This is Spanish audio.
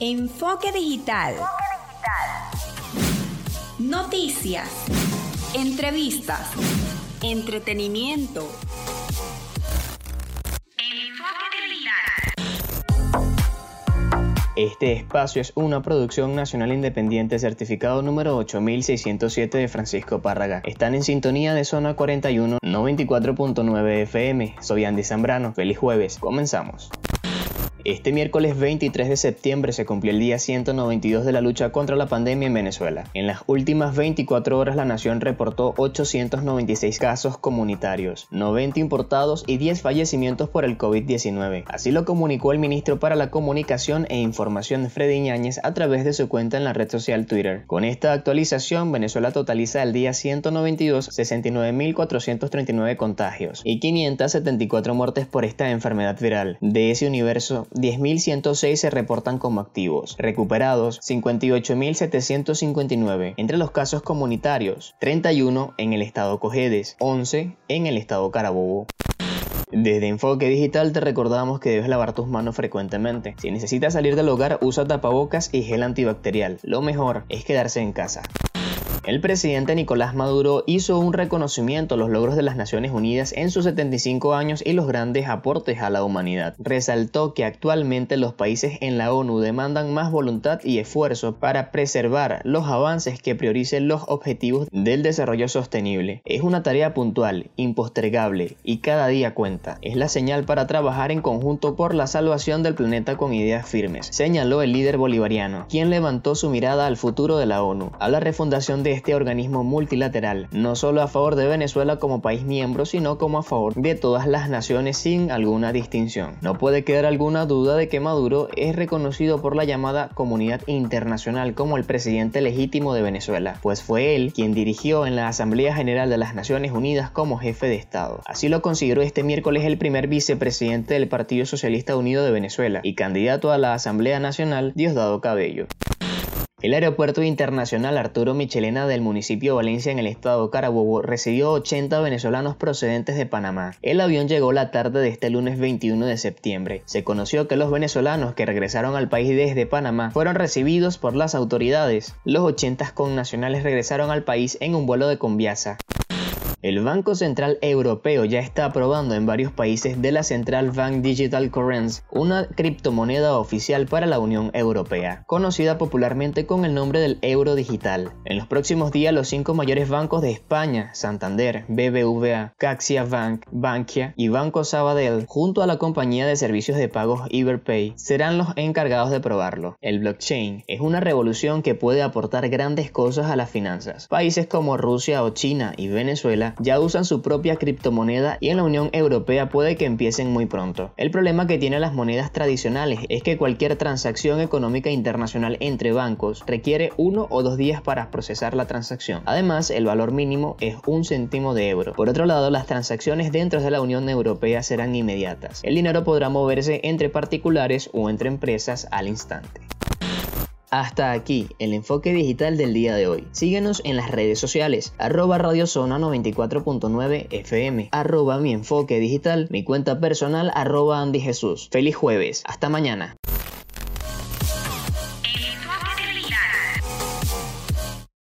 Enfoque digital. Noticias. Entrevistas. Entretenimiento. Este espacio es una producción nacional independiente certificado número 8607 de Francisco Párraga. Están en sintonía de zona 41 94.9 FM. Soy Andy Zambrano. Feliz jueves. Comenzamos. Este miércoles 23 de septiembre se cumplió el día 192 de la lucha contra la pandemia en Venezuela. En las últimas 24 horas la nación reportó 896 casos comunitarios, 90 importados y 10 fallecimientos por el COVID-19. Así lo comunicó el ministro para la Comunicación e Información Freddy Ñáñez a través de su cuenta en la red social Twitter. Con esta actualización, Venezuela totaliza el día 192 69.439 contagios y 574 muertes por esta enfermedad viral. De ese universo, 10.106 se reportan como activos, recuperados 58.759. Entre los casos comunitarios, 31 en el estado Cojedes, 11 en el estado Carabobo. Desde Enfoque Digital te recordamos que debes lavar tus manos frecuentemente. Si necesitas salir del hogar, usa tapabocas y gel antibacterial. Lo mejor es quedarse en casa. El presidente Nicolás Maduro hizo un reconocimiento a los logros de las Naciones Unidas en sus 75 años y los grandes aportes a la humanidad. Resaltó que actualmente los países en la ONU demandan más voluntad y esfuerzo para preservar los avances que prioricen los objetivos del desarrollo sostenible. Es una tarea puntual, impostergable y cada día cuenta. Es la señal para trabajar en conjunto por la salvación del planeta con ideas firmes, señaló el líder bolivariano, quien levantó su mirada al futuro de la ONU, a la refundación de este organismo multilateral, no solo a favor de Venezuela como país miembro, sino como a favor de todas las naciones sin alguna distinción. No puede quedar alguna duda de que Maduro es reconocido por la llamada comunidad internacional como el presidente legítimo de Venezuela, pues fue él quien dirigió en la Asamblea General de las Naciones Unidas como jefe de Estado. Así lo consideró este miércoles el primer vicepresidente del Partido Socialista Unido de Venezuela y candidato a la Asamblea Nacional, Diosdado Cabello. El aeropuerto internacional Arturo Michelena del municipio de Valencia en el estado Carabobo recibió 80 venezolanos procedentes de Panamá. El avión llegó la tarde de este lunes 21 de septiembre. Se conoció que los venezolanos que regresaron al país desde Panamá fueron recibidos por las autoridades. Los 80 connacionales regresaron al país en un vuelo de Conviasa. El Banco Central Europeo ya está aprobando en varios países de la Central Bank Digital Currency, una criptomoneda oficial para la Unión Europea, conocida popularmente con el nombre del euro digital. En los próximos días, los cinco mayores bancos de España, Santander, BBVA, Caxia Bank, Bankia y Banco Sabadell, junto a la compañía de servicios de pagos Iberpay, serán los encargados de probarlo. El blockchain es una revolución que puede aportar grandes cosas a las finanzas. Países como Rusia o China y Venezuela ya usan su propia criptomoneda y en la Unión Europea puede que empiecen muy pronto. El problema que tienen las monedas tradicionales es que cualquier transacción económica internacional entre bancos requiere uno o dos días para procesar la transacción. Además, el valor mínimo es un céntimo de euro. Por otro lado, las transacciones dentro de la Unión Europea serán inmediatas. El dinero podrá moverse entre particulares o entre empresas al instante. Hasta aquí el enfoque digital del día de hoy. Síguenos en las redes sociales, arroba radiozona 94.9 FM, arroba mi enfoque digital, mi cuenta personal, arroba Andy Jesús. Feliz jueves, hasta mañana.